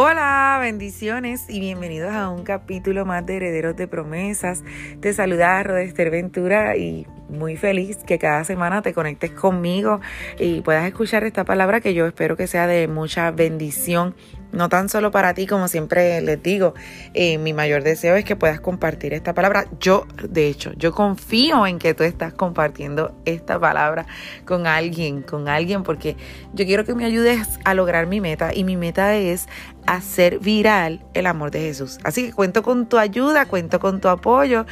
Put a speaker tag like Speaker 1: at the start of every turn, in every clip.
Speaker 1: Hola, bendiciones y bienvenidos a un capítulo más de Herederos de Promesas. Te saluda Rodester Ventura y muy feliz que cada semana te conectes conmigo y puedas escuchar esta palabra que yo espero que sea de mucha bendición no tan solo para ti, como siempre les digo, eh, mi mayor deseo es que puedas compartir esta palabra. Yo, de hecho, yo confío en que tú estás compartiendo esta palabra con alguien, con alguien, porque yo quiero que me ayudes a lograr mi meta y mi meta es hacer viral el amor de Jesús. Así que cuento con tu ayuda, cuento con tu apoyo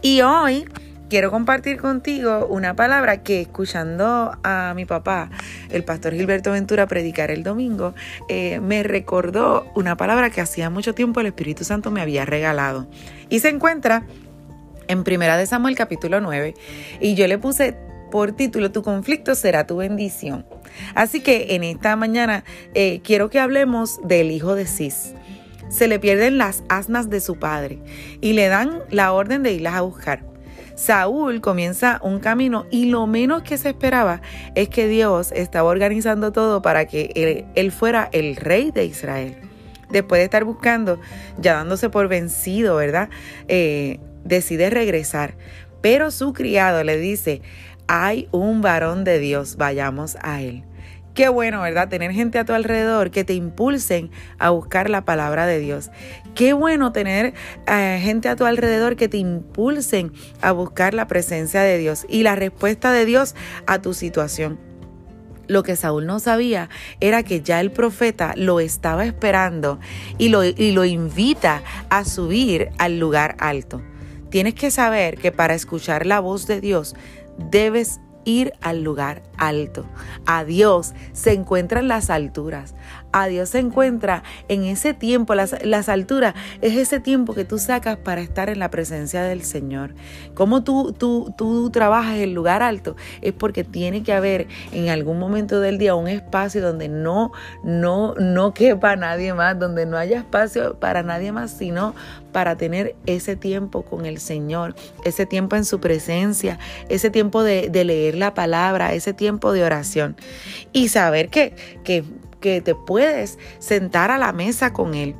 Speaker 1: y hoy quiero compartir contigo una palabra que escuchando a mi papá, el pastor Gilberto Ventura, predicar el domingo, eh, me recordó una palabra que hacía mucho tiempo el Espíritu Santo me había regalado. Y se encuentra en Primera de Samuel capítulo 9 y yo le puse por título Tu conflicto será tu bendición. Así que en esta mañana eh, quiero que hablemos del hijo de Cis se le pierden las asnas de su padre y le dan la orden de irlas a buscar. Saúl comienza un camino y lo menos que se esperaba es que Dios estaba organizando todo para que él, fuera el rey de Israel. Después de estar buscando, ya dándose por vencido, ¿verdad? Eh, decide regresar. Pero su criado le dice, hay un varón de Dios, vayamos a él. Qué bueno, ¿verdad? Tener gente a tu alrededor que te impulsen a buscar la palabra de Dios. Qué bueno tener eh, gente a tu alrededor que te impulsen a buscar la presencia de Dios y la respuesta de Dios a tu situación. Lo que Saúl no sabía era que ya el profeta lo estaba esperando y lo, y lo invita a subir al lugar alto. Tienes que saber que para escuchar la voz de Dios debes ir al lugar alto. A Dios se encuentra en las alturas. A Dios se encuentra en ese tiempo. Las, las, alturas es ese tiempo que tú sacas para estar en la presencia del Señor. Como tú, tú, tú trabajas en lugar alto es porque tiene que haber en algún momento del día un espacio donde no, no, no quepa nadie más, donde no haya espacio para nadie más, sino para tener ese tiempo con el Señor, ese tiempo en su presencia, ese tiempo de, de leer la palabra, ese tiempo de oración y saber que, que, que te puedes sentar a la mesa con Él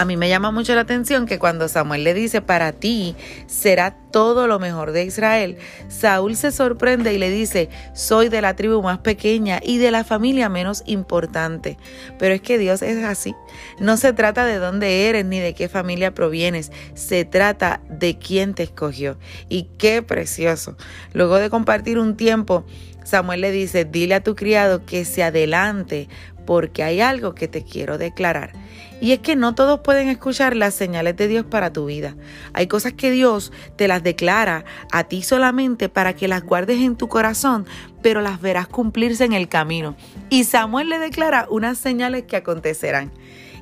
Speaker 1: a mí me llama mucho la atención que cuando Samuel le dice, para ti será todo lo mejor de Israel, Saúl se sorprende y le dice, soy de la tribu más pequeña y de la familia menos importante. Pero es que Dios es así. No se trata de dónde eres ni de qué familia provienes, se trata de quién te escogió. Y qué precioso. Luego de compartir un tiempo, Samuel le dice, dile a tu criado que se adelante porque hay algo que te quiero declarar. Y es que no todos pueden escuchar las señales de Dios para tu vida. Hay cosas que Dios te las declara a ti solamente para que las guardes en tu corazón, pero las verás cumplirse en el camino. Y Samuel le declara unas señales que acontecerán.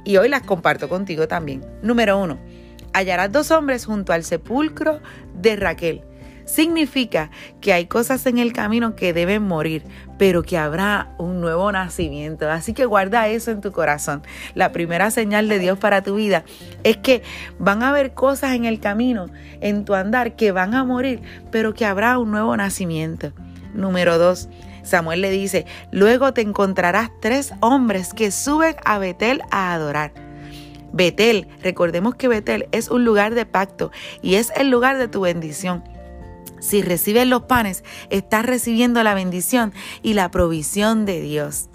Speaker 1: Y hoy las comparto contigo también. Número uno, hallarás dos hombres junto al sepulcro de Raquel significa que hay cosas en el camino que deben morir, pero que habrá un nuevo nacimiento. Así que guarda eso en tu corazón. La primera señal de Dios para tu vida es que van a haber cosas en el camino, en tu andar, que van a morir, pero que habrá un nuevo nacimiento. Número dos. Samuel le dice, luego te encontrarás tres hombres que suben a Betel a adorar. Betel, recordemos que Betel es un lugar de pacto y es el lugar de tu bendición. Si recibes los panes, estás recibiendo la bendición y la provisión de Dios.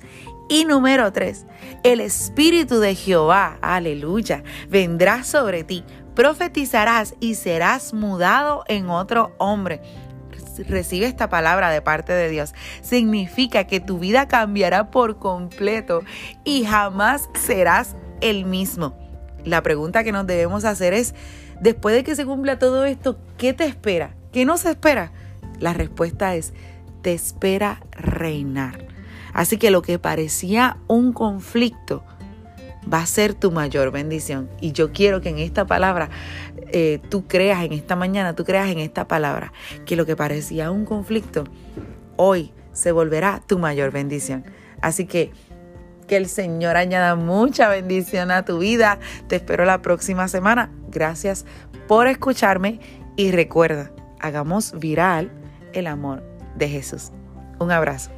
Speaker 1: Y número tres, el Espíritu de Jehová, aleluya, vendrá sobre ti, profetizarás y serás mudado en otro hombre. Recibe esta palabra de parte de Dios. Significa que tu vida cambiará por completo y jamás serás el mismo. La pregunta que nos debemos hacer es, después de que se cumpla todo esto, ¿qué te espera? ¿Qué nos espera? La respuesta es, te espera reinar. Así que lo que parecía un conflicto va a ser tu mayor bendición. Y yo quiero que en esta palabra eh, tú creas, en esta mañana tú creas en esta palabra, que lo que parecía un conflicto, hoy se volverá tu mayor bendición. Así que que el Señor añada mucha bendición a tu vida. Te espero la próxima semana. Gracias por escucharme y recuerda hagamos viral el amor de Jesús. Un abrazo.